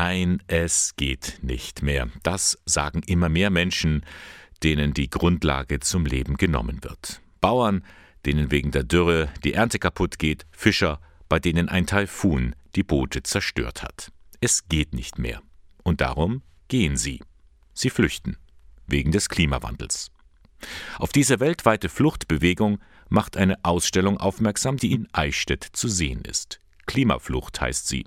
Nein, es geht nicht mehr. Das sagen immer mehr Menschen, denen die Grundlage zum Leben genommen wird. Bauern, denen wegen der Dürre die Ernte kaputt geht, Fischer, bei denen ein Taifun die Boote zerstört hat. Es geht nicht mehr. Und darum gehen sie. Sie flüchten. Wegen des Klimawandels. Auf diese weltweite Fluchtbewegung macht eine Ausstellung aufmerksam, die in Eichstätt zu sehen ist. Klimaflucht heißt sie.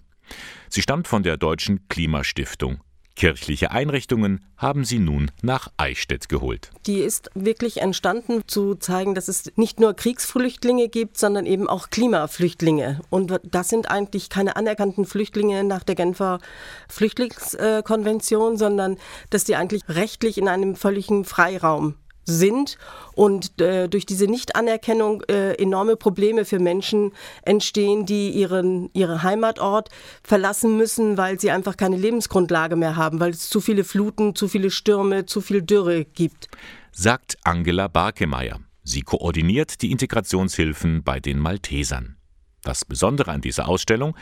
Sie stammt von der Deutschen Klimastiftung. Kirchliche Einrichtungen haben sie nun nach Eichstätt geholt. Die ist wirklich entstanden, zu zeigen, dass es nicht nur Kriegsflüchtlinge gibt, sondern eben auch Klimaflüchtlinge. Und das sind eigentlich keine anerkannten Flüchtlinge nach der Genfer Flüchtlingskonvention, sondern dass die eigentlich rechtlich in einem völligen Freiraum sind und äh, durch diese Nichtanerkennung äh, enorme Probleme für Menschen entstehen, die ihren, ihren Heimatort verlassen müssen, weil sie einfach keine Lebensgrundlage mehr haben, weil es zu viele Fluten, zu viele Stürme, zu viel Dürre gibt. Sagt Angela Barkemeyer. Sie koordiniert die Integrationshilfen bei den Maltesern. Das Besondere an dieser Ausstellung,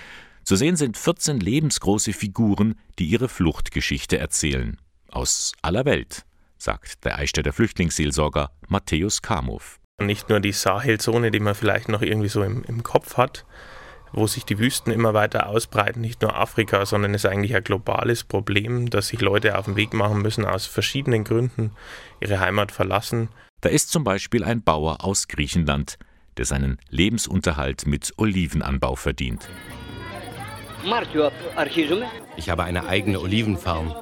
zu sehen sind 14 lebensgroße Figuren, die ihre Fluchtgeschichte erzählen. Aus aller Welt sagt der Eichstätter Flüchtlingsseelsorger Matthäus Kamow. Nicht nur die Sahelzone, die man vielleicht noch irgendwie so im, im Kopf hat, wo sich die Wüsten immer weiter ausbreiten, nicht nur Afrika, sondern es ist eigentlich ein globales Problem, dass sich Leute auf den Weg machen müssen, aus verschiedenen Gründen ihre Heimat verlassen. Da ist zum Beispiel ein Bauer aus Griechenland, der seinen Lebensunterhalt mit Olivenanbau verdient. Ich habe eine eigene Olivenfarm.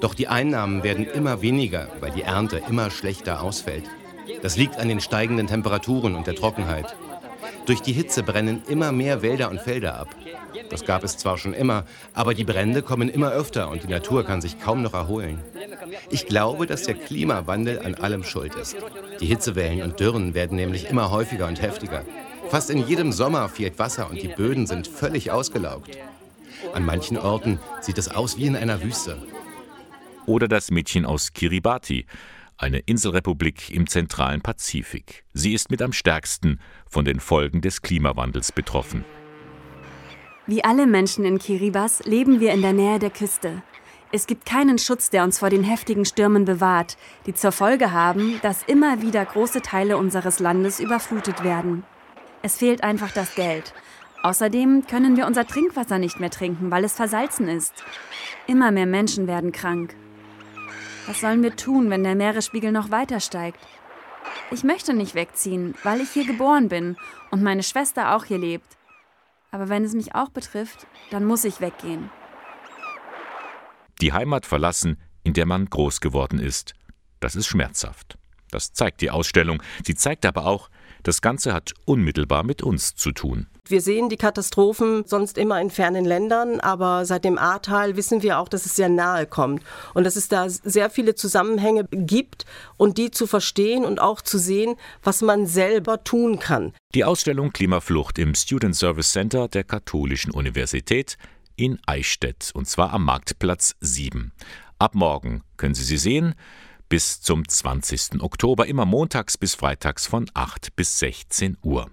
Doch die Einnahmen werden immer weniger, weil die Ernte immer schlechter ausfällt. Das liegt an den steigenden Temperaturen und der Trockenheit. Durch die Hitze brennen immer mehr Wälder und Felder ab. Das gab es zwar schon immer, aber die Brände kommen immer öfter und die Natur kann sich kaum noch erholen. Ich glaube, dass der Klimawandel an allem schuld ist. Die Hitzewellen und Dürren werden nämlich immer häufiger und heftiger. Fast in jedem Sommer fehlt Wasser und die Böden sind völlig ausgelaugt. An manchen Orten sieht es aus wie in einer Wüste oder das Mädchen aus Kiribati, eine Inselrepublik im zentralen Pazifik. Sie ist mit am stärksten von den Folgen des Klimawandels betroffen. Wie alle Menschen in Kiribati leben wir in der Nähe der Küste. Es gibt keinen Schutz, der uns vor den heftigen Stürmen bewahrt, die zur Folge haben, dass immer wieder große Teile unseres Landes überflutet werden. Es fehlt einfach das Geld. Außerdem können wir unser Trinkwasser nicht mehr trinken, weil es versalzen ist. Immer mehr Menschen werden krank. Was sollen wir tun, wenn der Meeresspiegel noch weiter steigt? Ich möchte nicht wegziehen, weil ich hier geboren bin und meine Schwester auch hier lebt. Aber wenn es mich auch betrifft, dann muss ich weggehen. Die Heimat verlassen, in der man groß geworden ist, das ist schmerzhaft. Das zeigt die Ausstellung. Sie zeigt aber auch, das Ganze hat unmittelbar mit uns zu tun. Wir sehen die Katastrophen sonst immer in fernen Ländern, aber seit dem Ahrtal wissen wir auch, dass es sehr nahe kommt und dass es da sehr viele Zusammenhänge gibt und die zu verstehen und auch zu sehen, was man selber tun kann. Die Ausstellung Klimaflucht im Student Service Center der Katholischen Universität in Eichstätt und zwar am Marktplatz 7. Ab morgen können Sie sie sehen bis zum 20. Oktober, immer montags bis freitags von 8 bis 16 Uhr.